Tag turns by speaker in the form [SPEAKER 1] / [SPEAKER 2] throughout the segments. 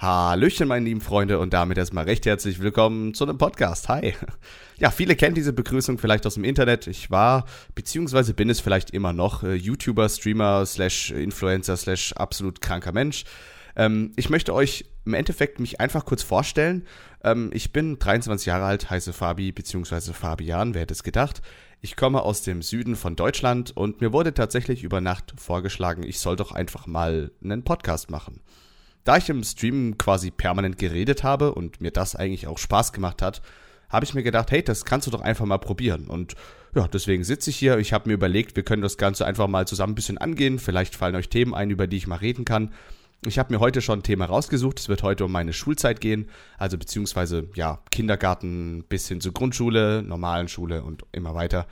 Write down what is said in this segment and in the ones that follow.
[SPEAKER 1] Hallöchen, meine lieben Freunde, und damit erstmal recht herzlich willkommen zu einem Podcast. Hi. Ja, viele kennen diese Begrüßung vielleicht aus dem Internet. Ich war, beziehungsweise bin es vielleicht immer noch, äh, YouTuber, Streamer, slash Influencer, slash absolut kranker Mensch. Ähm, ich möchte euch im Endeffekt mich einfach kurz vorstellen. Ähm, ich bin 23 Jahre alt, heiße Fabi, beziehungsweise Fabian, wer hätte es gedacht. Ich komme aus dem Süden von Deutschland und mir wurde tatsächlich über Nacht vorgeschlagen, ich soll doch einfach mal einen Podcast machen. Da ich im Stream quasi permanent geredet habe und mir das eigentlich auch Spaß gemacht hat, habe ich mir gedacht, hey, das kannst du doch einfach mal probieren. Und ja, deswegen sitze ich hier. Ich habe mir überlegt, wir können das Ganze einfach mal zusammen ein bisschen angehen. Vielleicht fallen euch Themen ein, über die ich mal reden kann. Ich habe mir heute schon ein Thema rausgesucht. Es wird heute um meine Schulzeit gehen. Also beziehungsweise, ja, Kindergarten bis hin zur Grundschule, normalen Schule und immer weiter.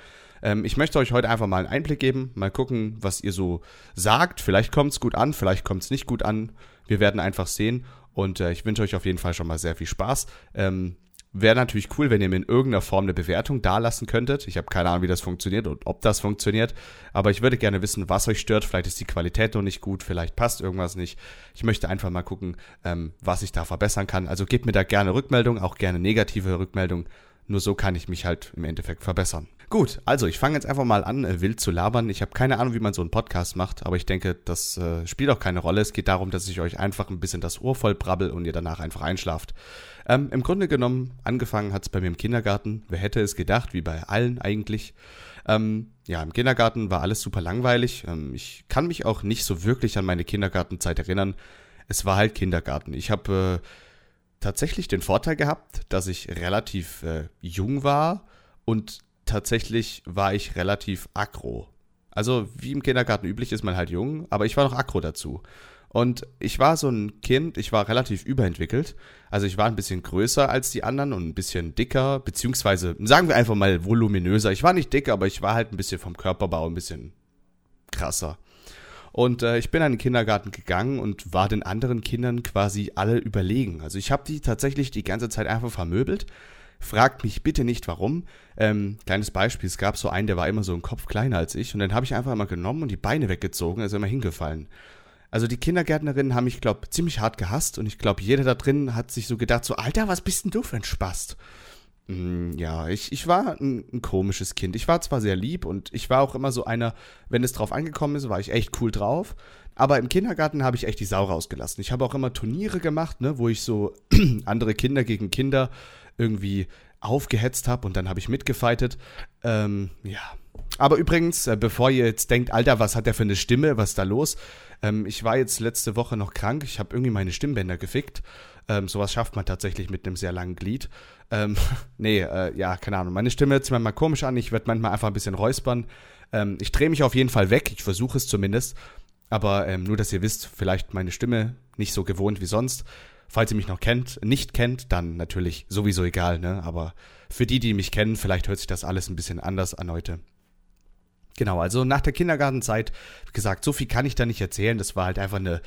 [SPEAKER 1] Ähm, ich möchte euch heute einfach mal einen Einblick geben. Mal gucken, was ihr so sagt. Vielleicht kommt es gut an, vielleicht kommt es nicht gut an. Wir werden einfach sehen. Und äh, ich wünsche euch auf jeden Fall schon mal sehr viel Spaß. Ähm, Wäre natürlich cool, wenn ihr mir in irgendeiner Form eine Bewertung dalassen könntet. Ich habe keine Ahnung, wie das funktioniert und ob das funktioniert. Aber ich würde gerne wissen, was euch stört. Vielleicht ist die Qualität noch nicht gut, vielleicht passt irgendwas nicht. Ich möchte einfach mal gucken, ähm, was ich da verbessern kann. Also gebt mir da gerne Rückmeldung, auch gerne negative Rückmeldung. Nur so kann ich mich halt im Endeffekt verbessern. Gut, also ich fange jetzt einfach mal an, äh, wild zu labern. Ich habe keine Ahnung, wie man so einen Podcast macht, aber ich denke, das äh, spielt auch keine Rolle. Es geht darum, dass ich euch einfach ein bisschen das Ohr voll brabbel und ihr danach einfach einschlaft. Ähm, Im Grunde genommen, angefangen hat es bei mir im Kindergarten. Wer hätte es gedacht, wie bei allen eigentlich. Ähm, ja, im Kindergarten war alles super langweilig. Ähm, ich kann mich auch nicht so wirklich an meine Kindergartenzeit erinnern. Es war halt Kindergarten. Ich habe äh, tatsächlich den Vorteil gehabt, dass ich relativ äh, jung war und tatsächlich war ich relativ aggro. Also wie im Kindergarten üblich ist man halt jung, aber ich war noch aggro dazu. Und ich war so ein Kind, ich war relativ überentwickelt. Also ich war ein bisschen größer als die anderen und ein bisschen dicker, beziehungsweise sagen wir einfach mal voluminöser. Ich war nicht dick, aber ich war halt ein bisschen vom Körperbau ein bisschen krasser. Und äh, ich bin an den Kindergarten gegangen und war den anderen Kindern quasi alle überlegen. Also ich habe die tatsächlich die ganze Zeit einfach vermöbelt Fragt mich bitte nicht warum. Ähm, kleines Beispiel, es gab so einen, der war immer so ein Kopf kleiner als ich und dann habe ich einfach mal genommen und die Beine weggezogen, also immer hingefallen. Also die Kindergärtnerinnen haben mich, glaube ziemlich hart gehasst und ich glaube, jeder da drin hat sich so gedacht, so, Alter, was bist denn du für ein Spast? Mm, ja, ich, ich war ein, ein, komisches Kind. Ich war zwar sehr lieb und ich war auch immer so einer, wenn es drauf angekommen ist, war ich echt cool drauf. Aber im Kindergarten habe ich echt die Sau rausgelassen. Ich habe auch immer Turniere gemacht, ne, wo ich so andere Kinder gegen Kinder irgendwie aufgehetzt habe und dann habe ich mitgefightet. Ähm, ja. Aber übrigens, äh, bevor ihr jetzt denkt, Alter, was hat der für eine Stimme, was ist da los? Ähm, ich war jetzt letzte Woche noch krank, ich habe irgendwie meine Stimmbänder gefickt. Ähm, sowas schafft man tatsächlich mit einem sehr langen Glied. Ähm, nee, äh, ja, keine Ahnung. Meine Stimme hört sich manchmal komisch an, ich werde manchmal einfach ein bisschen räuspern. Ähm, ich drehe mich auf jeden Fall weg, ich versuche es zumindest. Aber ähm, nur, dass ihr wisst, vielleicht meine Stimme nicht so gewohnt wie sonst. Falls ihr mich noch kennt, nicht kennt, dann natürlich sowieso egal, ne? Aber für die, die mich kennen, vielleicht hört sich das alles ein bisschen anders an heute. Genau, also nach der Kindergartenzeit, wie gesagt, so viel kann ich da nicht erzählen. Das war halt einfach eine,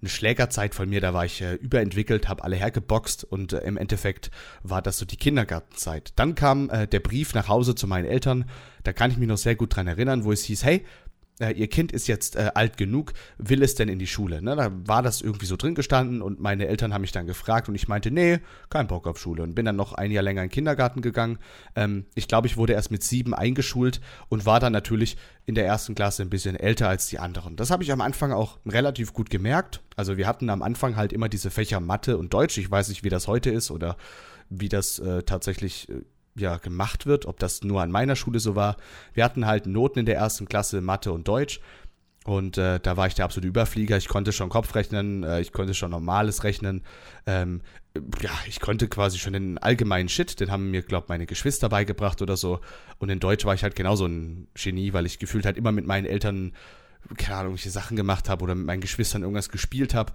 [SPEAKER 1] eine Schlägerzeit von mir, da war ich äh, überentwickelt, habe alle hergeboxt und äh, im Endeffekt war das so die Kindergartenzeit. Dann kam äh, der Brief nach Hause zu meinen Eltern, da kann ich mich noch sehr gut dran erinnern, wo es hieß, hey, äh, ihr Kind ist jetzt äh, alt genug, will es denn in die Schule? Ne? Da war das irgendwie so drin gestanden und meine Eltern haben mich dann gefragt und ich meinte, nee, kein Bock auf Schule und bin dann noch ein Jahr länger in den Kindergarten gegangen. Ähm, ich glaube, ich wurde erst mit sieben eingeschult und war dann natürlich in der ersten Klasse ein bisschen älter als die anderen. Das habe ich am Anfang auch relativ gut gemerkt. Also wir hatten am Anfang halt immer diese Fächer Mathe und Deutsch. Ich weiß nicht, wie das heute ist oder wie das äh, tatsächlich äh, ja, gemacht wird, ob das nur an meiner Schule so war. Wir hatten halt Noten in der ersten Klasse, Mathe und Deutsch. Und äh, da war ich der absolute Überflieger. Ich konnte schon Kopf rechnen, äh, ich konnte schon normales rechnen. Ähm, ja, ich konnte quasi schon den allgemeinen Shit, den haben mir, glaube meine Geschwister beigebracht oder so. Und in Deutsch war ich halt genauso ein Genie, weil ich gefühlt halt immer mit meinen Eltern, keine Ahnung, welche Sachen gemacht habe oder mit meinen Geschwistern irgendwas gespielt habe.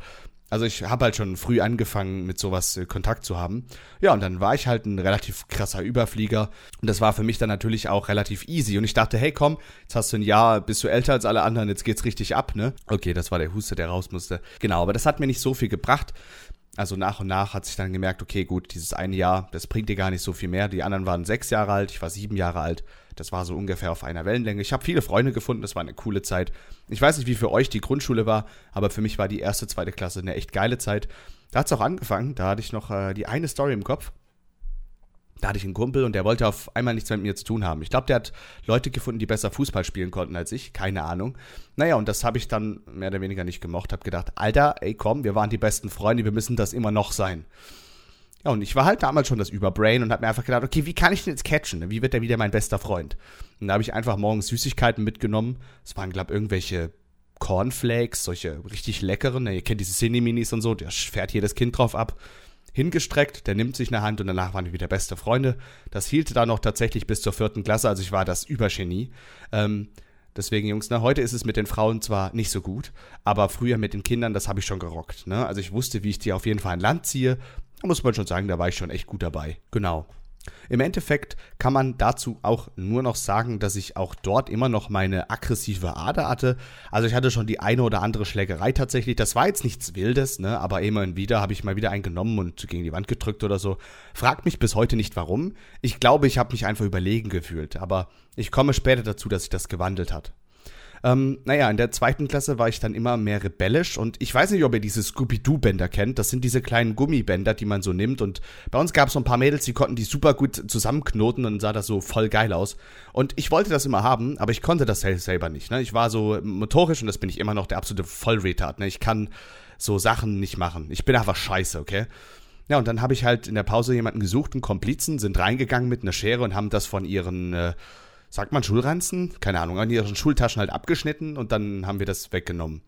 [SPEAKER 1] Also ich habe halt schon früh angefangen, mit sowas äh, Kontakt zu haben. Ja, und dann war ich halt ein relativ krasser Überflieger. Und das war für mich dann natürlich auch relativ easy. Und ich dachte, hey komm, jetzt hast du ein Jahr, bist du älter als alle anderen, jetzt geht's richtig ab, ne? Okay, das war der Huste, der raus musste. Genau, aber das hat mir nicht so viel gebracht. Also nach und nach hat sich dann gemerkt, okay, gut, dieses eine Jahr, das bringt dir gar nicht so viel mehr. Die anderen waren sechs Jahre alt, ich war sieben Jahre alt. Das war so ungefähr auf einer Wellenlänge. Ich habe viele Freunde gefunden, das war eine coole Zeit. Ich weiß nicht, wie für euch die Grundschule war, aber für mich war die erste, zweite Klasse eine echt geile Zeit. Da hat es auch angefangen, da hatte ich noch äh, die eine Story im Kopf. Da hatte ich einen Kumpel und der wollte auf einmal nichts mit mir zu tun haben. Ich glaube, der hat Leute gefunden, die besser Fußball spielen konnten als ich. Keine Ahnung. Naja, und das habe ich dann mehr oder weniger nicht gemocht. Habe gedacht, Alter, ey komm, wir waren die besten Freunde, wir müssen das immer noch sein. Ja, und ich war halt damals schon das Überbrain und habe mir einfach gedacht, okay, wie kann ich den jetzt catchen? Wie wird er wieder mein bester Freund? Und da habe ich einfach morgens Süßigkeiten mitgenommen. Es waren, glaube ich, irgendwelche Cornflakes, solche richtig leckeren. Ihr kennt diese Cine-Minis und so, da fährt jedes Kind drauf ab hingestreckt, der nimmt sich eine Hand und danach waren wir wieder beste Freunde. Das hielt dann noch tatsächlich bis zur vierten Klasse, also ich war das Übergenie. Ähm, deswegen, Jungs, ne, heute ist es mit den Frauen zwar nicht so gut, aber früher mit den Kindern, das habe ich schon gerockt. Ne? Also ich wusste, wie ich die auf jeden Fall an Land ziehe. Da muss man schon sagen, da war ich schon echt gut dabei. Genau. Im Endeffekt kann man dazu auch nur noch sagen, dass ich auch dort immer noch meine aggressive Ader hatte. Also ich hatte schon die eine oder andere Schlägerei tatsächlich. Das war jetzt nichts Wildes, ne? aber immerhin wieder habe ich mal wieder einen genommen und gegen die Wand gedrückt oder so. Fragt mich bis heute nicht warum. Ich glaube, ich habe mich einfach überlegen gefühlt. Aber ich komme später dazu, dass sich das gewandelt hat. Ähm, naja, in der zweiten Klasse war ich dann immer mehr rebellisch und ich weiß nicht, ob ihr diese Scooby-Doo-Bänder kennt. Das sind diese kleinen Gummibänder, die man so nimmt und bei uns gab es so ein paar Mädels, die konnten die super gut zusammenknoten und sah das so voll geil aus. Und ich wollte das immer haben, aber ich konnte das selber nicht. Ne? Ich war so motorisch und das bin ich immer noch der absolute Vollretard. Ne? Ich kann so Sachen nicht machen. Ich bin einfach scheiße, okay? Ja, und dann habe ich halt in der Pause jemanden gesucht, einen Komplizen, sind reingegangen mit einer Schere und haben das von ihren äh, sagt man Schulranzen? Keine Ahnung, an ihren Schultaschen halt abgeschnitten und dann haben wir das weggenommen.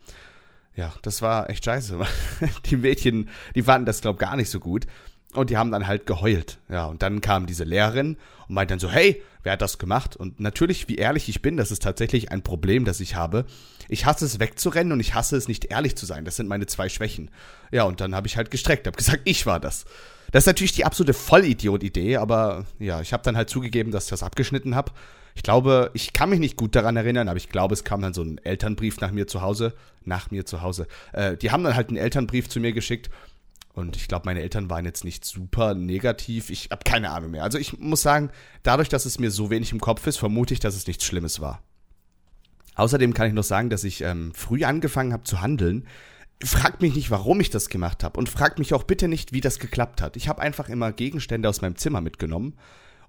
[SPEAKER 1] Ja, das war echt scheiße. Die Mädchen, die fanden das, glaub gar nicht so gut. Und die haben dann halt geheult. Ja, und dann kam diese Lehrerin und meinte dann so, hey, wer hat das gemacht? Und natürlich, wie ehrlich ich bin, das ist tatsächlich ein Problem, das ich habe. Ich hasse es wegzurennen und ich hasse es nicht ehrlich zu sein. Das sind meine zwei Schwächen. Ja, und dann habe ich halt gestreckt, habe gesagt, ich war das. Das ist natürlich die absolute Vollidiot-Idee, aber ja, ich habe dann halt zugegeben, dass ich das abgeschnitten habe. Ich glaube, ich kann mich nicht gut daran erinnern, aber ich glaube, es kam dann so ein Elternbrief nach mir zu Hause. Nach mir zu Hause. Äh, die haben dann halt einen Elternbrief zu mir geschickt. Und ich glaube, meine Eltern waren jetzt nicht super negativ. Ich habe keine Ahnung mehr. Also ich muss sagen, dadurch, dass es mir so wenig im Kopf ist, vermute ich, dass es nichts Schlimmes war. Außerdem kann ich noch sagen, dass ich ähm, früh angefangen habe zu handeln. Fragt mich nicht, warum ich das gemacht habe. Und fragt mich auch bitte nicht, wie das geklappt hat. Ich habe einfach immer Gegenstände aus meinem Zimmer mitgenommen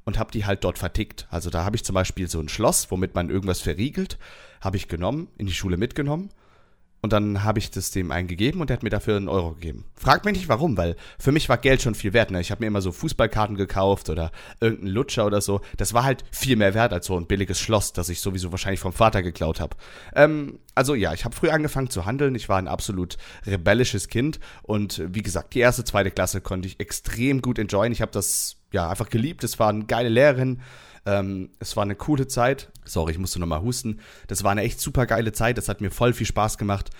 [SPEAKER 1] und habe die halt dort vertickt. Also da habe ich zum Beispiel so ein Schloss, womit man irgendwas verriegelt, habe ich genommen, in die Schule mitgenommen und dann habe ich das dem eingegeben und der hat mir dafür einen Euro gegeben. Fragt mich nicht warum, weil für mich war Geld schon viel wert. Ne? Ich habe mir immer so Fußballkarten gekauft oder irgendeinen Lutscher oder so. Das war halt viel mehr wert als so ein billiges Schloss, das ich sowieso wahrscheinlich vom Vater geklaut habe. Ähm, also ja, ich habe früh angefangen zu handeln. Ich war ein absolut rebellisches Kind und wie gesagt, die erste, zweite Klasse konnte ich extrem gut enjoyen. Ich habe das ja einfach geliebt. Es war eine geile Lehrerin. Ähm, es war eine coole Zeit. Sorry, ich musste nochmal husten. Das war eine echt super geile Zeit. Das hat mir voll viel Spaß gemacht.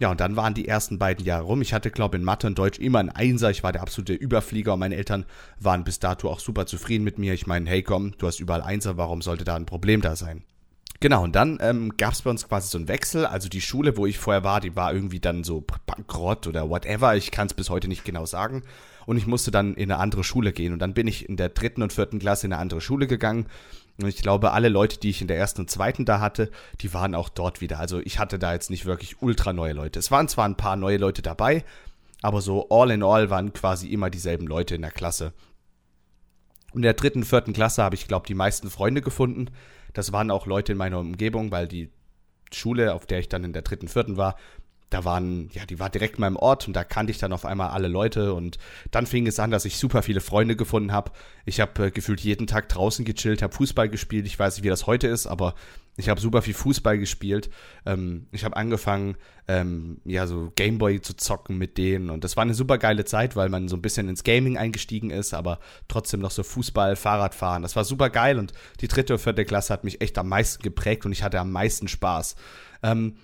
[SPEAKER 1] Ja, und dann waren die ersten beiden Jahre rum. Ich hatte, glaube in Mathe und Deutsch immer ein Einser. Ich war der absolute Überflieger und meine Eltern waren bis dato auch super zufrieden mit mir. Ich meine, hey komm, du hast überall Einser, warum sollte da ein Problem da sein? Genau, und dann ähm, gab es bei uns quasi so einen Wechsel. Also die Schule, wo ich vorher war, die war irgendwie dann so bankrott oder whatever. Ich kann es bis heute nicht genau sagen und ich musste dann in eine andere Schule gehen. Und dann bin ich in der dritten und vierten Klasse in eine andere Schule gegangen. Und ich glaube, alle Leute, die ich in der ersten und zweiten da hatte, die waren auch dort wieder. Also ich hatte da jetzt nicht wirklich ultra neue Leute. Es waren zwar ein paar neue Leute dabei, aber so all in all waren quasi immer dieselben Leute in der Klasse. In der dritten, vierten Klasse habe ich, glaube die meisten Freunde gefunden. Das waren auch Leute in meiner Umgebung, weil die Schule, auf der ich dann in der dritten, vierten war, da waren, ja, die war direkt in meinem Ort und da kannte ich dann auf einmal alle Leute und dann fing es an, dass ich super viele Freunde gefunden habe. Ich habe äh, gefühlt jeden Tag draußen gechillt, habe Fußball gespielt. Ich weiß nicht, wie das heute ist, aber ich habe super viel Fußball gespielt. Ähm, ich habe angefangen, ähm, ja, so Gameboy zu zocken mit denen und das war eine super geile Zeit, weil man so ein bisschen ins Gaming eingestiegen ist, aber trotzdem noch so Fußball, Fahrradfahren. Das war super geil und die dritte und vierte Klasse hat mich echt am meisten geprägt und ich hatte am meisten Spaß. Ähm,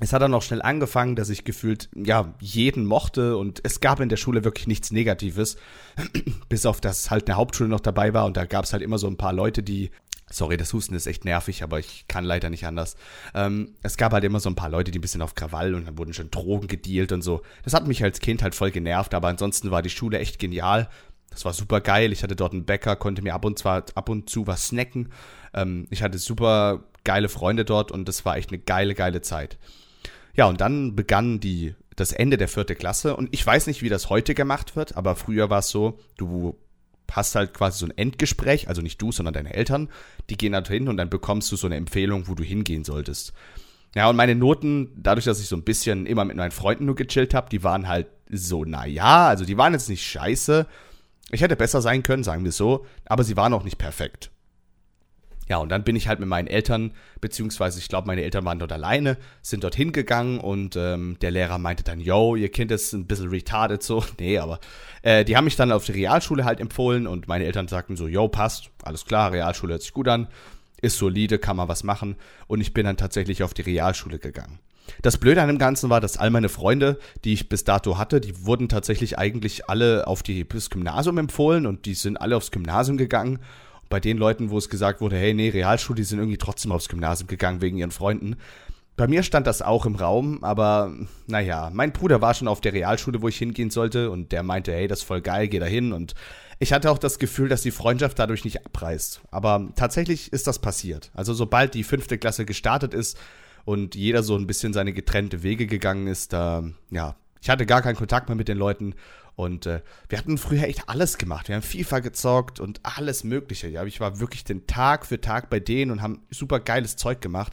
[SPEAKER 1] es hat dann auch schnell angefangen, dass ich gefühlt, ja, jeden mochte und es gab in der Schule wirklich nichts Negatives, bis auf das halt eine Hauptschule noch dabei war und da gab es halt immer so ein paar Leute, die, sorry, das Husten ist echt nervig, aber ich kann leider nicht anders. Ähm, es gab halt immer so ein paar Leute, die ein bisschen auf Krawall und dann wurden schon Drogen gedealt und so. Das hat mich als Kind halt voll genervt, aber ansonsten war die Schule echt genial. Das war super geil. Ich hatte dort einen Bäcker, konnte mir ab und, zwar, ab und zu was snacken. Ähm, ich hatte super geile Freunde dort und das war echt eine geile, geile Zeit. Ja, und dann begann die, das Ende der vierten Klasse und ich weiß nicht, wie das heute gemacht wird, aber früher war es so, du hast halt quasi so ein Endgespräch, also nicht du, sondern deine Eltern, die gehen halt hin und dann bekommst du so eine Empfehlung, wo du hingehen solltest. Ja, und meine Noten, dadurch, dass ich so ein bisschen immer mit meinen Freunden nur gechillt habe, die waren halt so, naja, also die waren jetzt nicht scheiße. Ich hätte besser sein können, sagen wir so, aber sie waren auch nicht perfekt. Ja, und dann bin ich halt mit meinen Eltern, beziehungsweise ich glaube, meine Eltern waren dort alleine, sind dort hingegangen und ähm, der Lehrer meinte dann, yo, ihr Kind ist ein bisschen retarded so. Nee, aber äh, die haben mich dann auf die Realschule halt empfohlen und meine Eltern sagten so, yo, passt, alles klar, Realschule hört sich gut an, ist solide, kann man was machen. Und ich bin dann tatsächlich auf die Realschule gegangen. Das Blöde an dem Ganzen war, dass all meine Freunde, die ich bis dato hatte, die wurden tatsächlich eigentlich alle auf die, das Gymnasium empfohlen und die sind alle aufs Gymnasium gegangen bei den Leuten, wo es gesagt wurde, hey, nee, Realschule, die sind irgendwie trotzdem aufs Gymnasium gegangen wegen ihren Freunden. Bei mir stand das auch im Raum, aber naja, mein Bruder war schon auf der Realschule, wo ich hingehen sollte und der meinte, hey, das ist voll geil, geh da hin und ich hatte auch das Gefühl, dass die Freundschaft dadurch nicht abreißt. Aber tatsächlich ist das passiert. Also sobald die fünfte Klasse gestartet ist und jeder so ein bisschen seine getrennte Wege gegangen ist, da, ja, ich hatte gar keinen Kontakt mehr mit den Leuten und äh, wir hatten früher echt alles gemacht. Wir haben FIFA gezockt und alles Mögliche. Ja, ich war wirklich den Tag für Tag bei denen und haben super geiles Zeug gemacht.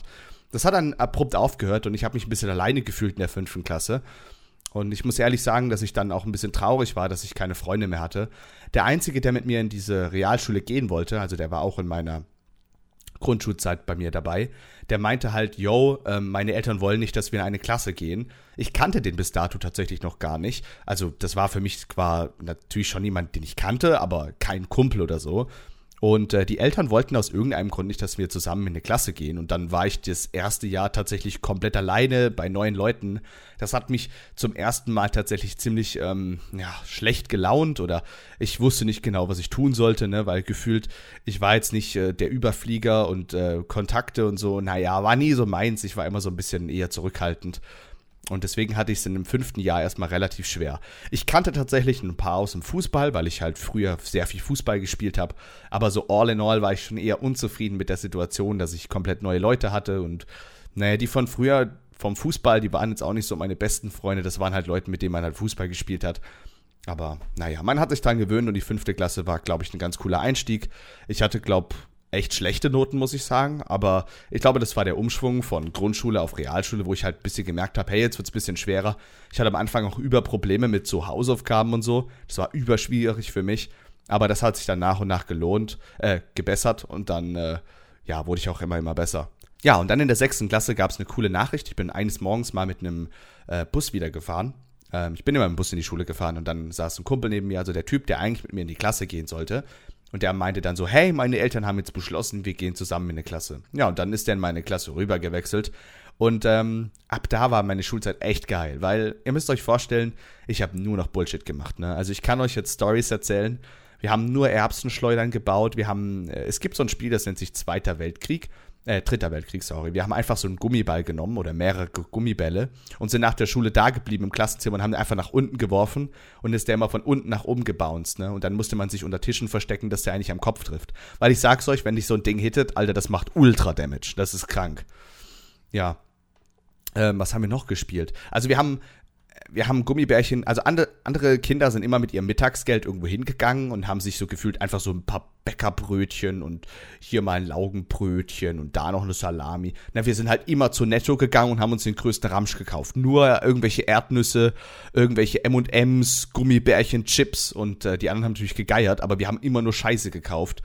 [SPEAKER 1] Das hat dann abrupt aufgehört und ich habe mich ein bisschen alleine gefühlt in der fünften Klasse. Und ich muss ehrlich sagen, dass ich dann auch ein bisschen traurig war, dass ich keine Freunde mehr hatte. Der Einzige, der mit mir in diese Realschule gehen wollte, also der war auch in meiner Grundschulzeit bei mir dabei, der meinte halt, yo, äh, meine Eltern wollen nicht, dass wir in eine Klasse gehen. Ich kannte den bis dato tatsächlich noch gar nicht. Also das war für mich zwar natürlich schon jemand, den ich kannte, aber kein Kumpel oder so. Und äh, die Eltern wollten aus irgendeinem Grund nicht, dass wir zusammen in eine Klasse gehen. Und dann war ich das erste Jahr tatsächlich komplett alleine bei neuen Leuten. Das hat mich zum ersten Mal tatsächlich ziemlich ähm, ja, schlecht gelaunt oder ich wusste nicht genau, was ich tun sollte, ne? weil gefühlt, ich war jetzt nicht äh, der Überflieger und äh, Kontakte und so. Naja, war nie so meins. Ich war immer so ein bisschen eher zurückhaltend. Und deswegen hatte ich es in dem fünften Jahr erstmal relativ schwer. Ich kannte tatsächlich ein paar aus dem Fußball, weil ich halt früher sehr viel Fußball gespielt habe. Aber so all in all war ich schon eher unzufrieden mit der Situation, dass ich komplett neue Leute hatte. Und naja, die von früher vom Fußball, die waren jetzt auch nicht so meine besten Freunde. Das waren halt Leute, mit denen man halt Fußball gespielt hat. Aber naja, man hat sich dran gewöhnt und die fünfte Klasse war, glaube ich, ein ganz cooler Einstieg. Ich hatte, glaube echt schlechte Noten, muss ich sagen. Aber ich glaube, das war der Umschwung von Grundschule auf Realschule, wo ich halt ein bisschen gemerkt habe, hey, jetzt wird es ein bisschen schwerer. Ich hatte am Anfang auch über Probleme mit so Hausaufgaben und so. Das war überschwierig für mich. Aber das hat sich dann nach und nach gelohnt, äh, gebessert und dann, äh, ja, wurde ich auch immer, immer besser. Ja, und dann in der sechsten Klasse gab es eine coole Nachricht. Ich bin eines Morgens mal mit einem äh, Bus wieder gefahren. Ähm, ich bin immer im Bus in die Schule gefahren und dann saß ein Kumpel neben mir, also der Typ, der eigentlich mit mir in die Klasse gehen sollte. Und der meinte dann so, hey, meine Eltern haben jetzt beschlossen, wir gehen zusammen in eine Klasse. Ja, und dann ist er in meine Klasse rüber gewechselt. Und ähm, ab da war meine Schulzeit echt geil, weil ihr müsst euch vorstellen, ich habe nur noch Bullshit gemacht. Ne? Also ich kann euch jetzt Stories erzählen. Wir haben nur Erbsenschleudern gebaut. Wir haben, äh, es gibt so ein Spiel, das nennt sich Zweiter Weltkrieg äh, Dritter Weltkrieg, sorry. Wir haben einfach so einen Gummiball genommen oder mehrere Gummibälle und sind nach der Schule da geblieben im Klassenzimmer und haben den einfach nach unten geworfen und ist der immer von unten nach oben gebounced, ne? Und dann musste man sich unter Tischen verstecken, dass der eigentlich am Kopf trifft. Weil ich sag's euch, wenn dich so ein Ding hittet, Alter, das macht Ultra Damage. Das ist krank. Ja. Ähm, was haben wir noch gespielt? Also wir haben wir haben Gummibärchen, also andere, andere Kinder sind immer mit ihrem Mittagsgeld irgendwo hingegangen und haben sich so gefühlt einfach so ein paar Bäckerbrötchen und hier mal ein Laugenbrötchen und da noch eine Salami. Na, wir sind halt immer zu Netto gegangen und haben uns den größten Ramsch gekauft. Nur irgendwelche Erdnüsse, irgendwelche M&M's, Gummibärchen, Chips und äh, die anderen haben natürlich gegeiert, aber wir haben immer nur Scheiße gekauft.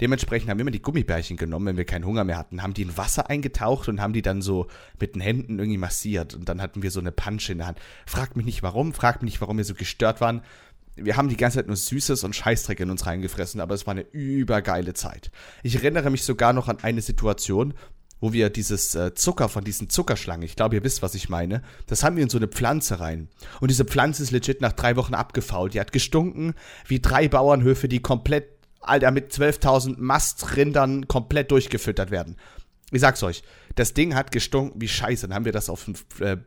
[SPEAKER 1] Dementsprechend haben wir immer die Gummibärchen genommen, wenn wir keinen Hunger mehr hatten, haben die in Wasser eingetaucht und haben die dann so mit den Händen irgendwie massiert. Und dann hatten wir so eine Pansche in der Hand. Fragt mich nicht warum, fragt mich nicht, warum wir so gestört waren. Wir haben die ganze Zeit nur Süßes und Scheißdreck in uns reingefressen, aber es war eine übergeile Zeit. Ich erinnere mich sogar noch an eine Situation, wo wir dieses äh, Zucker von diesen Zuckerschlangen, ich glaube, ihr wisst, was ich meine, das haben wir in so eine Pflanze rein. Und diese Pflanze ist legit nach drei Wochen abgefault. Die hat gestunken wie drei Bauernhöfe, die komplett Alter, mit 12.000 Mastrindern komplett durchgefüttert werden. Ich sag's euch, das Ding hat gestunken wie Scheiße. Dann haben wir das auf den äh,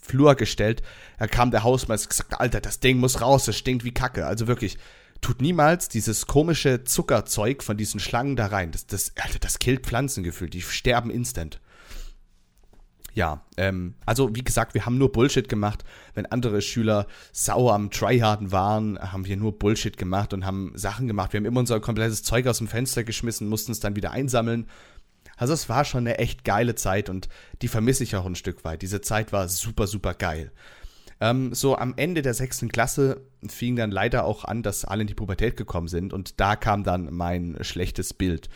[SPEAKER 1] Flur gestellt. Da kam der Hausmeister und gesagt, Alter, das Ding muss raus, das stinkt wie Kacke. Also wirklich, tut niemals dieses komische Zuckerzeug von diesen Schlangen da rein. Das, das, Alter, das killt Pflanzen gefühlt. Die sterben instant. Ja, ähm, also wie gesagt, wir haben nur Bullshit gemacht. Wenn andere Schüler sauer am Tryharden waren, haben wir nur Bullshit gemacht und haben Sachen gemacht. Wir haben immer unser komplettes Zeug aus dem Fenster geschmissen, mussten es dann wieder einsammeln. Also es war schon eine echt geile Zeit und die vermisse ich auch ein Stück weit. Diese Zeit war super, super geil. Ähm, so am Ende der sechsten Klasse fing dann leider auch an, dass alle in die Pubertät gekommen sind und da kam dann mein schlechtes Bild.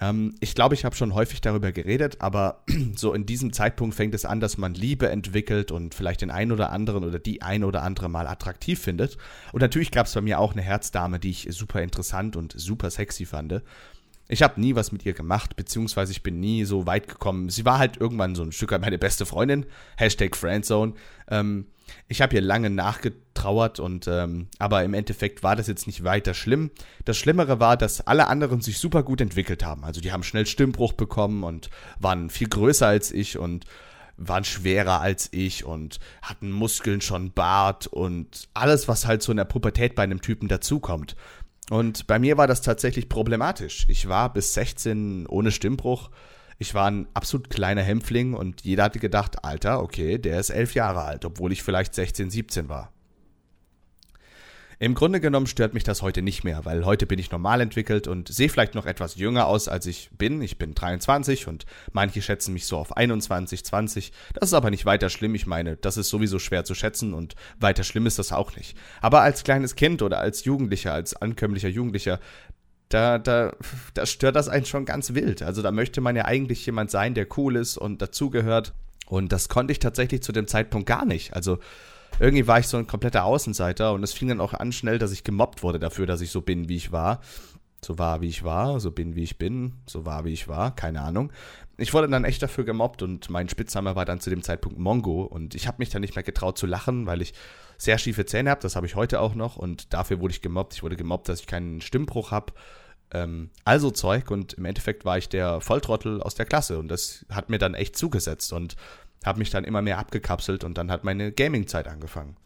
[SPEAKER 1] Ähm, ich glaube, ich habe schon häufig darüber geredet, aber so in diesem Zeitpunkt fängt es an, dass man Liebe entwickelt und vielleicht den einen oder anderen oder die ein oder andere mal attraktiv findet. Und natürlich gab es bei mir auch eine Herzdame, die ich super interessant und super sexy fand. Ich habe nie was mit ihr gemacht, beziehungsweise ich bin nie so weit gekommen. Sie war halt irgendwann so ein Stück weit meine beste Freundin. Hashtag Friendzone. Ähm, ich habe ihr lange nachgetrauert und ähm, aber im Endeffekt war das jetzt nicht weiter schlimm. Das Schlimmere war, dass alle anderen sich super gut entwickelt haben. Also die haben schnell Stimmbruch bekommen und waren viel größer als ich und waren schwerer als ich und hatten Muskeln schon Bart und alles, was halt so in der Pubertät bei einem Typen dazukommt. Und bei mir war das tatsächlich problematisch. Ich war bis 16 ohne Stimmbruch. Ich war ein absolut kleiner Hämpfling und jeder hatte gedacht, Alter, okay, der ist elf Jahre alt, obwohl ich vielleicht 16, 17 war. Im Grunde genommen stört mich das heute nicht mehr, weil heute bin ich normal entwickelt und sehe vielleicht noch etwas jünger aus, als ich bin. Ich bin 23 und manche schätzen mich so auf 21, 20. Das ist aber nicht weiter schlimm. Ich meine, das ist sowieso schwer zu schätzen und weiter schlimm ist das auch nicht. Aber als kleines Kind oder als Jugendlicher, als ankömmlicher Jugendlicher, da, da, da stört das einen schon ganz wild. Also da möchte man ja eigentlich jemand sein, der cool ist und dazugehört. Und das konnte ich tatsächlich zu dem Zeitpunkt gar nicht. Also irgendwie war ich so ein kompletter Außenseiter und es fing dann auch an schnell, dass ich gemobbt wurde dafür, dass ich so bin, wie ich war. So war, wie ich war, so bin, wie ich bin, so war, wie ich war, keine Ahnung. Ich wurde dann echt dafür gemobbt und mein Spitzname war dann zu dem Zeitpunkt Mongo und ich habe mich dann nicht mehr getraut zu lachen, weil ich sehr schiefe Zähne habe, das habe ich heute auch noch und dafür wurde ich gemobbt. Ich wurde gemobbt, dass ich keinen Stimmbruch habe. Ähm, also Zeug und im Endeffekt war ich der Volltrottel aus der Klasse und das hat mir dann echt zugesetzt und habe mich dann immer mehr abgekapselt und dann hat meine Gaming-Zeit angefangen.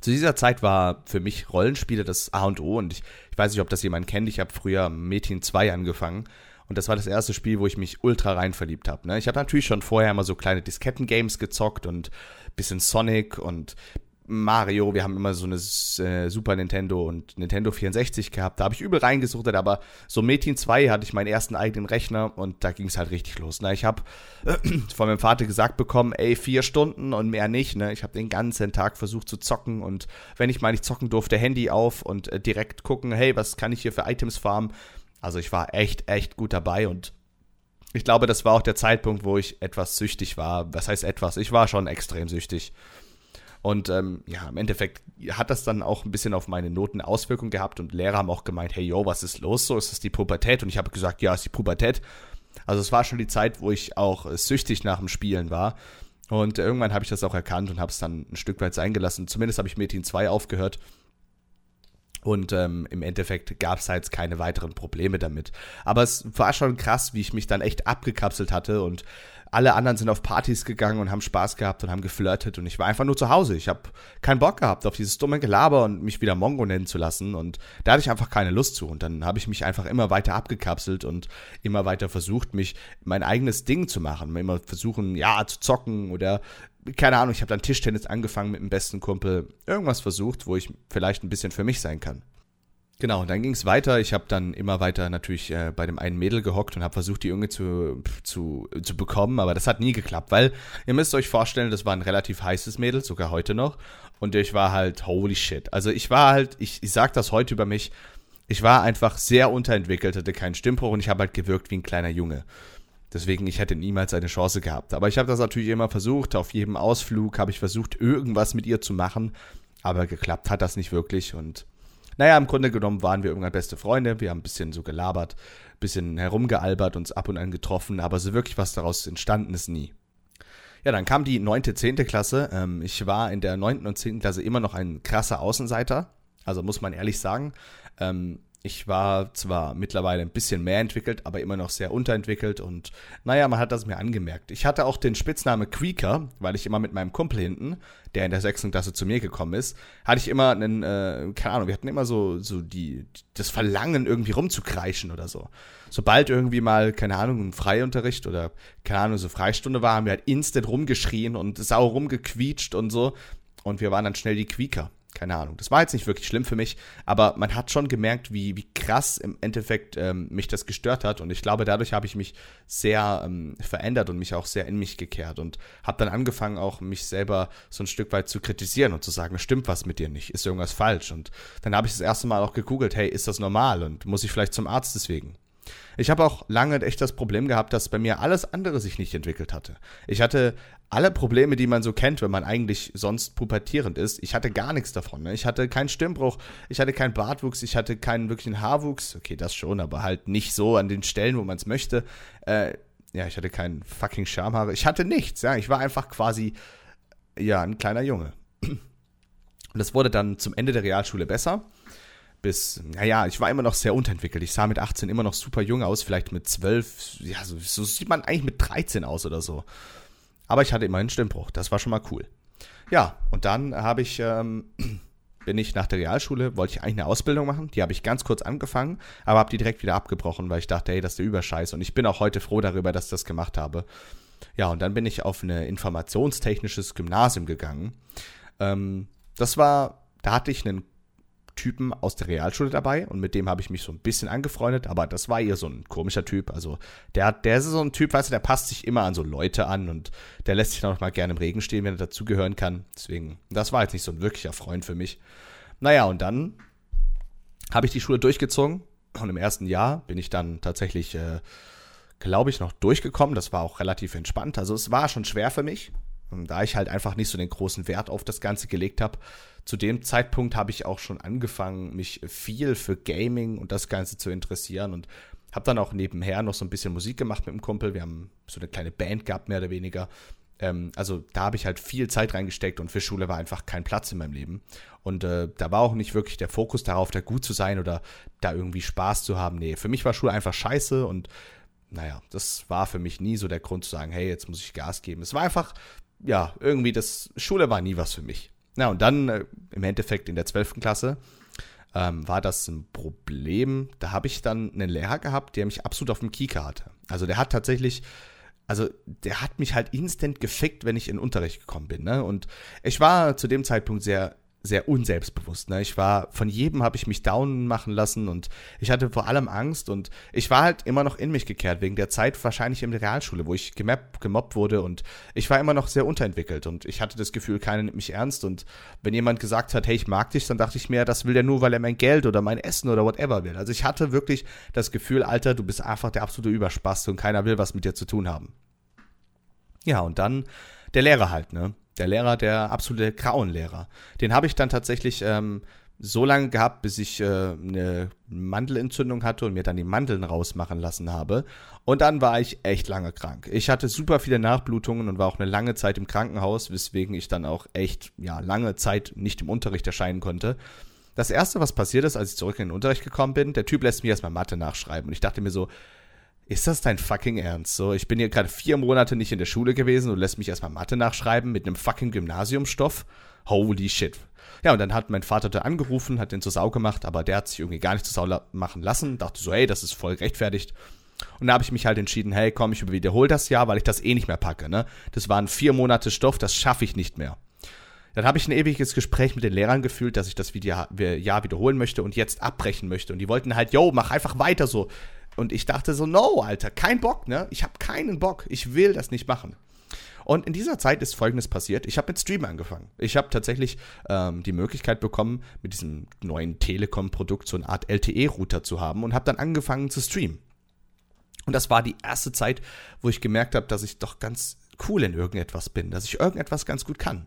[SPEAKER 1] Zu dieser Zeit war für mich Rollenspiele das A und O und ich, ich weiß nicht, ob das jemand kennt. Ich habe früher Metin 2 angefangen und das war das erste Spiel, wo ich mich ultra rein verliebt habe. Ne? Ich habe natürlich schon vorher immer so kleine Disketten-Games gezockt und bisschen Sonic und Mario, wir haben immer so eine äh, Super Nintendo und Nintendo 64 gehabt. Da habe ich übel reingesuchtet, aber so Metin 2 hatte ich meinen ersten eigenen Rechner und da ging es halt richtig los. Ne? Ich habe von meinem Vater gesagt bekommen, ey, vier Stunden und mehr nicht. Ne? Ich habe den ganzen Tag versucht zu zocken und wenn ich mal nicht zocken durfte, Handy auf und äh, direkt gucken, hey, was kann ich hier für Items farmen? Also ich war echt, echt gut dabei und ich glaube, das war auch der Zeitpunkt, wo ich etwas süchtig war. Was heißt etwas? Ich war schon extrem süchtig. Und ähm, ja, im Endeffekt hat das dann auch ein bisschen auf meine Noten Auswirkungen gehabt und Lehrer haben auch gemeint, hey yo, was ist los? So ist das die Pubertät? Und ich habe gesagt, ja, ist die Pubertät. Also es war schon die Zeit, wo ich auch süchtig nach dem Spielen war. Und irgendwann habe ich das auch erkannt und habe es dann ein Stück weit sein gelassen. Zumindest habe ich Metin 2 aufgehört. Und ähm, im Endeffekt gab es halt keine weiteren Probleme damit. Aber es war schon krass, wie ich mich dann echt abgekapselt hatte und alle anderen sind auf Partys gegangen und haben Spaß gehabt und haben geflirtet und ich war einfach nur zu Hause. Ich habe keinen Bock gehabt auf dieses dumme Gelaber und mich wieder Mongo nennen zu lassen und da hatte ich einfach keine Lust zu und dann habe ich mich einfach immer weiter abgekapselt und immer weiter versucht, mich mein eigenes Ding zu machen, immer versuchen, ja, zu zocken oder keine Ahnung, ich habe dann Tischtennis angefangen mit dem besten Kumpel, irgendwas versucht, wo ich vielleicht ein bisschen für mich sein kann. Genau, dann ging es weiter. Ich habe dann immer weiter natürlich äh, bei dem einen Mädel gehockt und habe versucht, die Junge zu, zu, zu bekommen, aber das hat nie geklappt, weil ihr müsst euch vorstellen, das war ein relativ heißes Mädel, sogar heute noch. Und ich war halt, holy shit. Also ich war halt, ich, ich sag das heute über mich, ich war einfach sehr unterentwickelt, hatte keinen Stimmbruch und ich habe halt gewirkt wie ein kleiner Junge. Deswegen, ich hätte niemals eine Chance gehabt. Aber ich habe das natürlich immer versucht. Auf jedem Ausflug habe ich versucht, irgendwas mit ihr zu machen. Aber geklappt hat das nicht wirklich. Und naja, im Grunde genommen waren wir irgendwann beste Freunde. Wir haben ein bisschen so gelabert, ein bisschen herumgealbert, uns ab und an getroffen, aber so wirklich was daraus entstanden ist nie. Ja, dann kam die neunte, zehnte Klasse. Ähm, ich war in der neunten und zehnten Klasse immer noch ein krasser Außenseiter. Also muss man ehrlich sagen. Ähm, ich war zwar mittlerweile ein bisschen mehr entwickelt, aber immer noch sehr unterentwickelt und naja, man hat das mir angemerkt. Ich hatte auch den Spitzname Creaker, weil ich immer mit meinem Kumpel hinten, der in der sechsten Klasse zu mir gekommen ist, hatte ich immer einen, äh, keine Ahnung, wir hatten immer so, so die, das Verlangen irgendwie rumzukreischen oder so. Sobald irgendwie mal, keine Ahnung, ein Freiunterricht oder, keine Ahnung, so Freistunde war, haben wir halt instant rumgeschrien und sau rumgequietscht und so und wir waren dann schnell die Quieker keine Ahnung. Das war jetzt nicht wirklich schlimm für mich, aber man hat schon gemerkt, wie, wie krass im Endeffekt ähm, mich das gestört hat. Und ich glaube, dadurch habe ich mich sehr ähm, verändert und mich auch sehr in mich gekehrt und habe dann angefangen, auch mich selber so ein Stück weit zu kritisieren und zu sagen, stimmt was mit dir nicht, ist irgendwas falsch. Und dann habe ich das erste Mal auch gegoogelt, hey, ist das normal und muss ich vielleicht zum Arzt deswegen? Ich habe auch lange echt das Problem gehabt, dass bei mir alles andere sich nicht entwickelt hatte. Ich hatte alle Probleme, die man so kennt, wenn man eigentlich sonst pubertierend ist. Ich hatte gar nichts davon. Ne? Ich hatte keinen Stimmbruch, ich hatte keinen Bartwuchs, ich hatte keinen wirklichen Haarwuchs. Okay, das schon, aber halt nicht so an den Stellen, wo man es möchte. Äh, ja, ich hatte keinen fucking Schamhaare. Ich hatte nichts. Ja, ich war einfach quasi ja ein kleiner Junge. Und das wurde dann zum Ende der Realschule besser bis, naja, ich war immer noch sehr unterentwickelt. Ich sah mit 18 immer noch super jung aus, vielleicht mit 12, ja, so, so sieht man eigentlich mit 13 aus oder so. Aber ich hatte immerhin Stimmbruch, das war schon mal cool. Ja, und dann habe ich, ähm, bin ich nach der Realschule, wollte ich eigentlich eine Ausbildung machen, die habe ich ganz kurz angefangen, aber habe die direkt wieder abgebrochen, weil ich dachte, hey, das ist der Überscheiß und ich bin auch heute froh darüber, dass ich das gemacht habe. Ja, und dann bin ich auf ein informationstechnisches Gymnasium gegangen. Ähm, das war, da hatte ich einen Typen aus der Realschule dabei und mit dem habe ich mich so ein bisschen angefreundet, aber das war eher so ein komischer Typ. Also der, der ist so ein Typ, weißt du, der passt sich immer an so Leute an und der lässt sich dann auch mal gerne im Regen stehen, wenn er dazugehören kann. Deswegen, das war jetzt nicht so ein wirklicher Freund für mich. Naja, und dann habe ich die Schule durchgezogen und im ersten Jahr bin ich dann tatsächlich, äh, glaube ich, noch durchgekommen. Das war auch relativ entspannt. Also es war schon schwer für mich, da ich halt einfach nicht so den großen Wert auf das Ganze gelegt habe. Zu dem Zeitpunkt habe ich auch schon angefangen, mich viel für Gaming und das Ganze zu interessieren und habe dann auch nebenher noch so ein bisschen Musik gemacht mit dem Kumpel. Wir haben so eine kleine Band gehabt, mehr oder weniger. Ähm, also da habe ich halt viel Zeit reingesteckt und für Schule war einfach kein Platz in meinem Leben. Und äh, da war auch nicht wirklich der Fokus darauf, da gut zu sein oder da irgendwie Spaß zu haben. Nee, für mich war Schule einfach scheiße und naja, das war für mich nie so der Grund zu sagen, hey, jetzt muss ich Gas geben. Es war einfach ja, irgendwie das, Schule war nie was für mich. Na, und dann äh, im Endeffekt in der 12. Klasse ähm, war das ein Problem. Da habe ich dann einen Lehrer gehabt, der mich absolut auf dem Kieker hatte. Also der hat tatsächlich, also der hat mich halt instant gefickt, wenn ich in den Unterricht gekommen bin. Ne? Und ich war zu dem Zeitpunkt sehr sehr unselbstbewusst. Ne? Ich war, von jedem habe ich mich down machen lassen und ich hatte vor allem Angst und ich war halt immer noch in mich gekehrt, wegen der Zeit wahrscheinlich in der Realschule, wo ich gemobbt, gemobbt wurde und ich war immer noch sehr unterentwickelt und ich hatte das Gefühl, keiner nimmt mich ernst und wenn jemand gesagt hat, hey, ich mag dich, dann dachte ich mir, das will der nur, weil er mein Geld oder mein Essen oder whatever will. Also ich hatte wirklich das Gefühl, Alter, du bist einfach der absolute Überspaß und keiner will was mit dir zu tun haben. Ja, und dann der Lehrer halt, ne? Der Lehrer, der absolute Grauenlehrer. Den habe ich dann tatsächlich ähm, so lange gehabt, bis ich äh, eine Mandelentzündung hatte und mir dann die Mandeln rausmachen lassen habe. Und dann war ich echt lange krank. Ich hatte super viele Nachblutungen und war auch eine lange Zeit im Krankenhaus, weswegen ich dann auch echt, ja, lange Zeit nicht im Unterricht erscheinen konnte. Das erste, was passiert ist, als ich zurück in den Unterricht gekommen bin, der Typ lässt mir erstmal Mathe nachschreiben. Und ich dachte mir so, ist das dein fucking Ernst? So, ich bin hier gerade vier Monate nicht in der Schule gewesen und lässt mich erstmal Mathe nachschreiben mit einem fucking Gymnasiumstoff. Holy shit. Ja, und dann hat mein Vater da angerufen, hat den zur Sau gemacht, aber der hat sich irgendwie gar nicht zur Sau machen lassen. Dachte so, hey, das ist voll rechtfertigt. Und da habe ich mich halt entschieden, hey, komm, ich wiederhole das Jahr, weil ich das eh nicht mehr packe. Ne? Das waren vier Monate Stoff, das schaffe ich nicht mehr. Dann habe ich ein ewiges Gespräch mit den Lehrern gefühlt, dass ich das Jahr wiederholen möchte und jetzt abbrechen möchte. Und die wollten halt, yo, mach einfach weiter so. Und ich dachte so, no, Alter, kein Bock, ne? Ich habe keinen Bock. Ich will das nicht machen. Und in dieser Zeit ist Folgendes passiert. Ich habe mit Stream angefangen. Ich habe tatsächlich ähm, die Möglichkeit bekommen, mit diesem neuen Telekom-Produkt so eine Art LTE-Router zu haben und habe dann angefangen zu streamen. Und das war die erste Zeit, wo ich gemerkt habe, dass ich doch ganz cool in irgendetwas bin, dass ich irgendetwas ganz gut kann.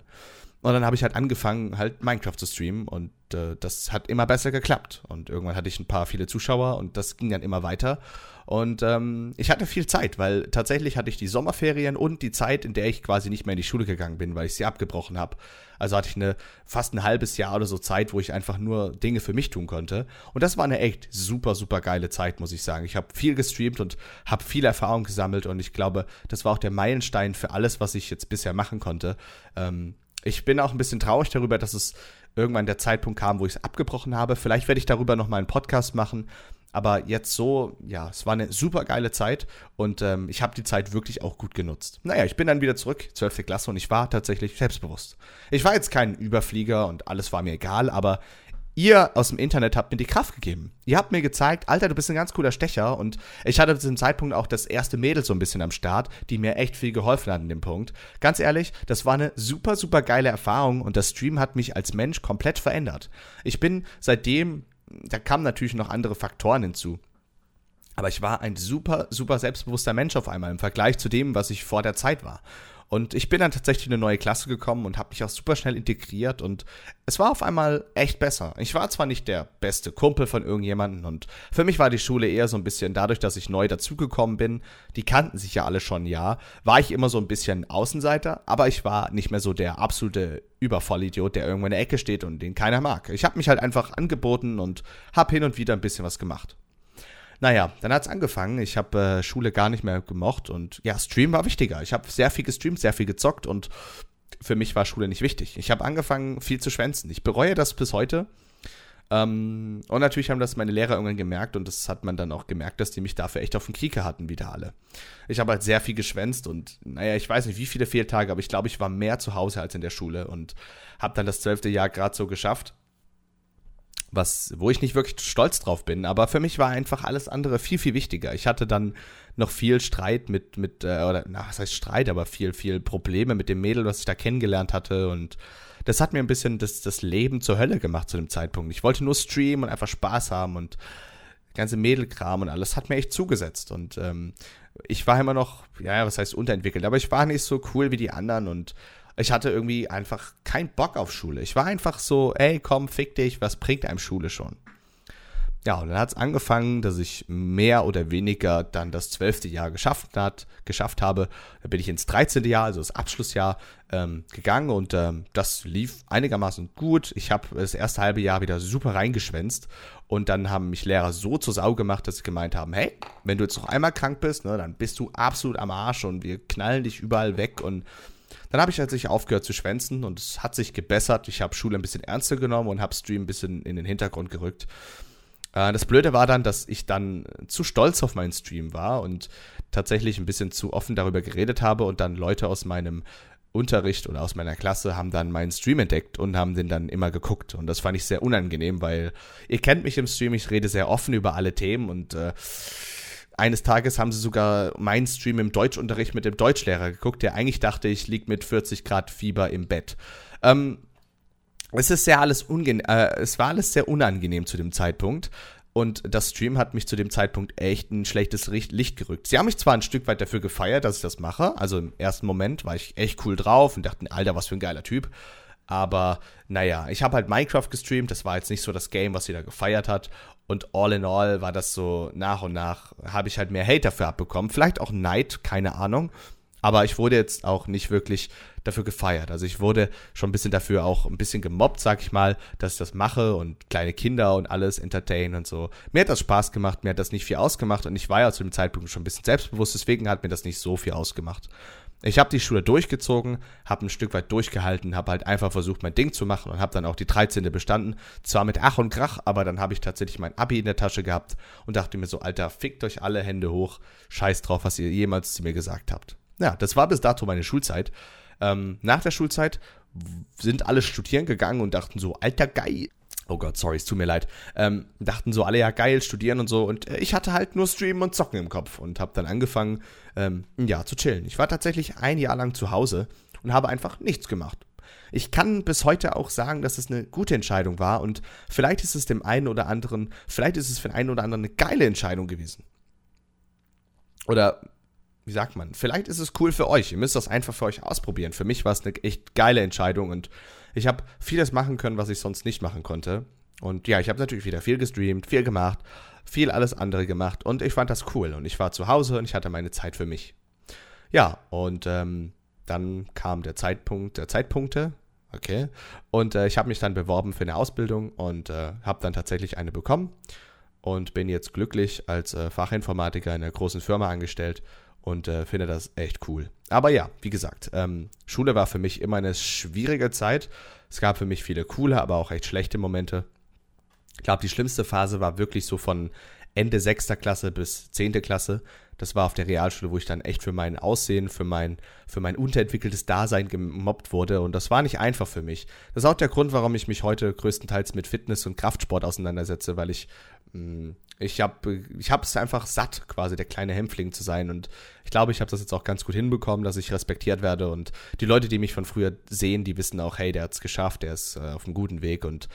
[SPEAKER 1] Und dann habe ich halt angefangen, halt Minecraft zu streamen und äh, das hat immer besser geklappt. Und irgendwann hatte ich ein paar viele Zuschauer und das ging dann immer weiter. Und ähm, ich hatte viel Zeit, weil tatsächlich hatte ich die Sommerferien und die Zeit, in der ich quasi nicht mehr in die Schule gegangen bin, weil ich sie abgebrochen habe. Also hatte ich eine fast ein halbes Jahr oder so Zeit, wo ich einfach nur Dinge für mich tun konnte. Und das war eine echt super, super geile Zeit, muss ich sagen. Ich habe viel gestreamt und habe viel Erfahrung gesammelt und ich glaube, das war auch der Meilenstein für alles, was ich jetzt bisher machen konnte. Ähm, ich bin auch ein bisschen traurig darüber, dass es irgendwann der Zeitpunkt kam, wo ich es abgebrochen habe. Vielleicht werde ich darüber noch mal einen Podcast machen. Aber jetzt so, ja, es war eine super geile Zeit und ähm, ich habe die Zeit wirklich auch gut genutzt. Naja, ich bin dann wieder zurück, 12. Klasse, und ich war tatsächlich selbstbewusst. Ich war jetzt kein Überflieger und alles war mir egal, aber ihr aus dem Internet habt mir die Kraft gegeben. Ihr habt mir gezeigt, Alter, du bist ein ganz cooler Stecher und ich hatte zu dem Zeitpunkt auch das erste Mädel so ein bisschen am Start, die mir echt viel geholfen hat in dem Punkt. Ganz ehrlich, das war eine super, super geile Erfahrung und das Stream hat mich als Mensch komplett verändert. Ich bin seitdem da kamen natürlich noch andere Faktoren hinzu. Aber ich war ein super, super selbstbewusster Mensch auf einmal im Vergleich zu dem, was ich vor der Zeit war. Und ich bin dann tatsächlich in eine neue Klasse gekommen und habe mich auch super schnell integriert und es war auf einmal echt besser. Ich war zwar nicht der beste Kumpel von irgendjemandem und für mich war die Schule eher so ein bisschen dadurch, dass ich neu dazugekommen bin. Die kannten sich ja alle schon, ja. War ich immer so ein bisschen Außenseiter, aber ich war nicht mehr so der absolute Übervollidiot, der irgendwo in der Ecke steht und den keiner mag. Ich habe mich halt einfach angeboten und habe hin und wieder ein bisschen was gemacht. Naja, dann hat's angefangen. Ich habe äh, Schule gar nicht mehr gemocht und ja, Stream war wichtiger. Ich habe sehr viel gestreamt, sehr viel gezockt und für mich war Schule nicht wichtig. Ich habe angefangen, viel zu schwänzen. Ich bereue das bis heute. Ähm, und natürlich haben das meine Lehrer irgendwann gemerkt und das hat man dann auch gemerkt, dass die mich dafür echt auf den Krieger hatten, wieder alle. Ich habe halt sehr viel geschwänzt und naja, ich weiß nicht, wie viele Fehltage, aber ich glaube, ich war mehr zu Hause als in der Schule und habe dann das zwölfte Jahr gerade so geschafft was, wo ich nicht wirklich stolz drauf bin, aber für mich war einfach alles andere viel, viel wichtiger. Ich hatte dann noch viel Streit mit, mit, äh, oder, na, was heißt Streit, aber viel, viel Probleme mit dem Mädel, was ich da kennengelernt hatte und das hat mir ein bisschen das, das Leben zur Hölle gemacht zu dem Zeitpunkt. Ich wollte nur streamen und einfach Spaß haben und ganze Mädelkram und alles hat mir echt zugesetzt und ähm, ich war immer noch, ja, was heißt unterentwickelt, aber ich war nicht so cool wie die anderen und ich hatte irgendwie einfach keinen Bock auf Schule. Ich war einfach so, ey, komm, fick dich, was bringt einem Schule schon? Ja, und dann hat es angefangen, dass ich mehr oder weniger dann das zwölfte Jahr geschafft, hat, geschafft habe. Da bin ich ins 13. Jahr, also das Abschlussjahr, ähm, gegangen und ähm, das lief einigermaßen gut. Ich habe das erste halbe Jahr wieder super reingeschwänzt und dann haben mich Lehrer so zur Sau gemacht, dass sie gemeint haben, hey, wenn du jetzt noch einmal krank bist, ne, dann bist du absolut am Arsch und wir knallen dich überall weg und dann habe ich tatsächlich aufgehört zu schwänzen und es hat sich gebessert. Ich habe Schule ein bisschen ernster genommen und habe Stream ein bisschen in den Hintergrund gerückt. Äh, das Blöde war dann, dass ich dann zu stolz auf meinen Stream war und tatsächlich ein bisschen zu offen darüber geredet habe und dann Leute aus meinem Unterricht oder aus meiner Klasse haben dann meinen Stream entdeckt und haben den dann immer geguckt. Und das fand ich sehr unangenehm, weil ihr kennt mich im Stream, ich rede sehr offen über alle Themen und äh, eines Tages haben sie sogar meinen Stream im Deutschunterricht mit dem Deutschlehrer geguckt, der eigentlich dachte, ich lieg mit 40 Grad Fieber im Bett. Ähm, es ist sehr alles äh, es war alles sehr unangenehm zu dem Zeitpunkt. Und das Stream hat mich zu dem Zeitpunkt echt ein schlechtes Licht gerückt. Sie haben mich zwar ein Stück weit dafür gefeiert, dass ich das mache. Also im ersten Moment war ich echt cool drauf und dachte, Alter, was für ein geiler Typ. Aber naja, ich habe halt Minecraft gestreamt. Das war jetzt nicht so das Game, was jeder gefeiert hat. Und all in all war das so nach und nach, habe ich halt mehr Hate dafür abbekommen. Vielleicht auch Neid, keine Ahnung. Aber ich wurde jetzt auch nicht wirklich dafür gefeiert. Also ich wurde schon ein bisschen dafür auch ein bisschen gemobbt, sag ich mal, dass ich das mache und kleine Kinder und alles entertain und so. Mir hat das Spaß gemacht, mir hat das nicht viel ausgemacht und ich war ja zu dem Zeitpunkt schon ein bisschen selbstbewusst, deswegen hat mir das nicht so viel ausgemacht. Ich habe die Schule durchgezogen, habe ein Stück weit durchgehalten, habe halt einfach versucht, mein Ding zu machen und habe dann auch die 13. bestanden. Zwar mit Ach und Krach, aber dann habe ich tatsächlich mein Abi in der Tasche gehabt und dachte mir so, Alter, fickt euch alle Hände hoch, scheiß drauf, was ihr jemals zu mir gesagt habt. Ja, das war bis dato meine Schulzeit. Ähm, nach der Schulzeit sind alle studieren gegangen und dachten so, alter geil, oh Gott, sorry, es tut mir leid, ähm, dachten so alle ja geil, studieren und so. Und äh, ich hatte halt nur Streamen und Zocken im Kopf und habe dann angefangen, ähm, Jahr zu chillen. Ich war tatsächlich ein Jahr lang zu Hause und habe einfach nichts gemacht. Ich kann bis heute auch sagen, dass es eine gute Entscheidung war und vielleicht ist es dem einen oder anderen, vielleicht ist es für den einen oder anderen eine geile Entscheidung gewesen. Oder wie sagt man, vielleicht ist es cool für euch. Ihr müsst das einfach für euch ausprobieren. Für mich war es eine echt geile Entscheidung und ich habe vieles machen können, was ich sonst nicht machen konnte. Und ja, ich habe natürlich wieder viel gestreamt, viel gemacht, viel alles andere gemacht und ich fand das cool. Und ich war zu Hause und ich hatte meine Zeit für mich. Ja, und ähm, dann kam der Zeitpunkt der Zeitpunkte. Okay. Und äh, ich habe mich dann beworben für eine Ausbildung und äh, habe dann tatsächlich eine bekommen und bin jetzt glücklich als äh, Fachinformatiker in einer großen Firma angestellt und äh, finde das echt cool. Aber ja, wie gesagt, ähm, Schule war für mich immer eine schwierige Zeit. Es gab für mich viele coole, aber auch echt schlechte Momente. Ich glaube, die schlimmste Phase war wirklich so von Ende 6. Klasse bis 10. Klasse. Das war auf der Realschule, wo ich dann echt für mein Aussehen, für mein, für mein unterentwickeltes Dasein gemobbt wurde. Und das war nicht einfach für mich. Das ist auch der Grund, warum ich mich heute größtenteils mit Fitness und Kraftsport auseinandersetze, weil ich, mh, hm, ich habe ich es einfach satt, quasi der kleine Hämpfling zu sein. Und ich glaube, ich habe das jetzt auch ganz gut hinbekommen, dass ich respektiert werde. Und die Leute, die mich von früher sehen, die wissen auch, hey, der hat es geschafft, der ist äh, auf einem guten Weg. Und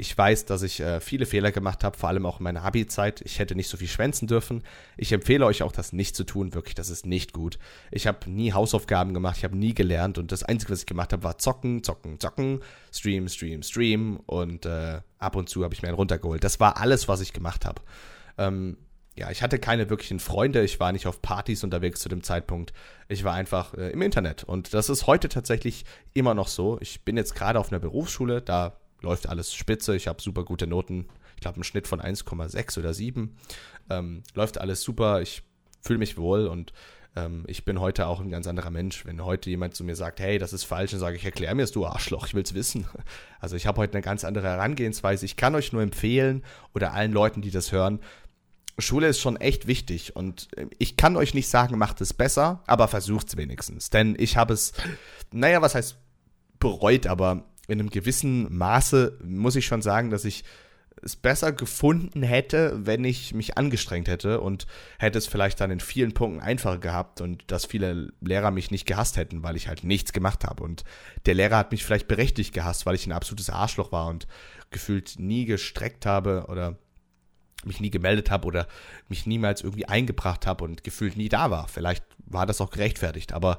[SPEAKER 1] ich weiß, dass ich äh, viele Fehler gemacht habe, vor allem auch in meiner Abi-Zeit. Ich hätte nicht so viel schwänzen dürfen. Ich empfehle euch auch, das nicht zu tun. Wirklich, das ist nicht gut. Ich habe nie Hausaufgaben gemacht, ich habe nie gelernt und das Einzige, was ich gemacht habe, war zocken, zocken, zocken, stream, stream, stream und äh, ab und zu habe ich mir einen runtergeholt. Das war alles, was ich gemacht habe. Ähm, ja, ich hatte keine wirklichen Freunde, ich war nicht auf Partys unterwegs zu dem Zeitpunkt. Ich war einfach äh, im Internet und das ist heute tatsächlich immer noch so. Ich bin jetzt gerade auf einer Berufsschule, da läuft alles spitze. Ich habe super gute Noten. Ich glaube, einen Schnitt von 1,6 oder 7. Ähm, läuft alles super. Ich fühle mich wohl und ähm, ich bin heute auch ein ganz anderer Mensch. Wenn heute jemand zu mir sagt, hey, das ist falsch, dann sage ich, erklär mir es, du Arschloch, ich will es wissen. Also ich habe heute eine ganz andere Herangehensweise. Ich kann euch nur empfehlen oder allen Leuten, die das hören, Schule ist schon echt wichtig und äh, ich kann euch nicht sagen, macht es besser, aber versucht es wenigstens. Denn ich habe es, naja, was heißt bereut, aber in einem gewissen Maße muss ich schon sagen, dass ich es besser gefunden hätte, wenn ich mich angestrengt hätte und hätte es vielleicht dann in vielen Punkten einfacher gehabt und dass viele Lehrer mich nicht gehasst hätten, weil ich halt nichts gemacht habe. Und der Lehrer hat mich vielleicht berechtigt gehasst, weil ich ein absolutes Arschloch war und gefühlt nie gestreckt habe oder mich nie gemeldet habe oder mich niemals irgendwie eingebracht habe und gefühlt nie da war. Vielleicht war das auch gerechtfertigt, aber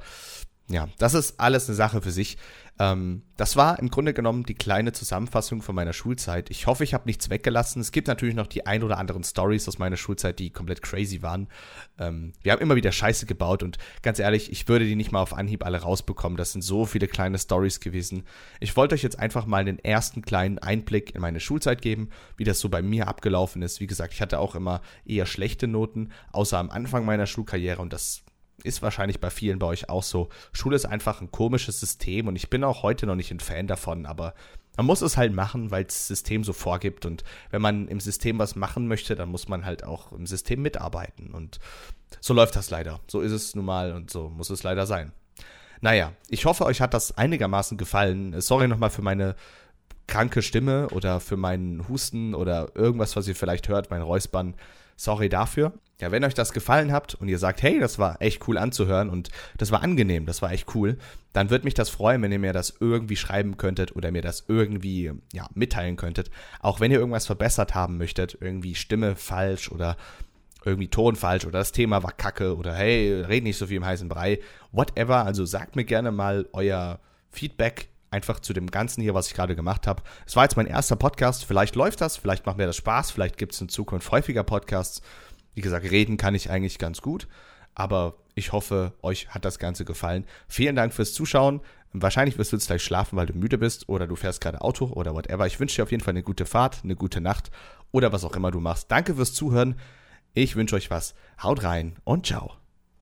[SPEAKER 1] ja, das ist alles eine Sache für sich. Ähm, das war im Grunde genommen die kleine Zusammenfassung von meiner Schulzeit. Ich hoffe, ich habe nichts weggelassen. Es gibt natürlich noch die ein oder anderen Stories aus meiner Schulzeit, die komplett crazy waren. Ähm, wir haben immer wieder Scheiße gebaut und ganz ehrlich, ich würde die nicht mal auf Anhieb alle rausbekommen. Das sind so viele kleine Stories gewesen. Ich wollte euch jetzt einfach mal den ersten kleinen Einblick in meine Schulzeit geben, wie das so bei mir abgelaufen ist. Wie gesagt, ich hatte auch immer eher schlechte Noten, außer am Anfang meiner Schulkarriere und das ist wahrscheinlich bei vielen bei euch auch so. Schule ist einfach ein komisches System und ich bin auch heute noch nicht ein Fan davon, aber man muss es halt machen, weil das System so vorgibt und wenn man im System was machen möchte, dann muss man halt auch im System mitarbeiten und so läuft das leider. So ist es nun mal und so muss es leider sein. Naja, ich hoffe, euch hat das einigermaßen gefallen. Sorry nochmal für meine kranke Stimme oder für meinen Husten oder irgendwas, was ihr vielleicht hört, mein Räuspern. Sorry dafür. Ja, wenn euch das gefallen habt und ihr sagt, hey, das war echt cool anzuhören und das war angenehm, das war echt cool, dann würde mich das freuen, wenn ihr mir das irgendwie schreiben könntet oder mir das irgendwie ja, mitteilen könntet. Auch wenn ihr irgendwas verbessert haben möchtet, irgendwie Stimme falsch oder irgendwie Ton falsch oder das Thema war kacke oder hey, red nicht so viel im heißen Brei, whatever. Also sagt mir gerne mal euer Feedback einfach zu dem Ganzen hier, was ich gerade gemacht habe. Es war jetzt mein erster Podcast. Vielleicht läuft das, vielleicht macht mir das Spaß, vielleicht gibt es in Zukunft häufiger Podcasts. Wie gesagt, reden kann ich eigentlich ganz gut. Aber ich hoffe, euch hat das Ganze gefallen. Vielen Dank fürs Zuschauen. Wahrscheinlich wirst du jetzt gleich schlafen, weil du müde bist oder du fährst gerade Auto oder whatever. Ich wünsche dir auf jeden Fall eine gute Fahrt, eine gute Nacht oder was auch immer du machst. Danke fürs Zuhören. Ich wünsche euch was. Haut rein und ciao.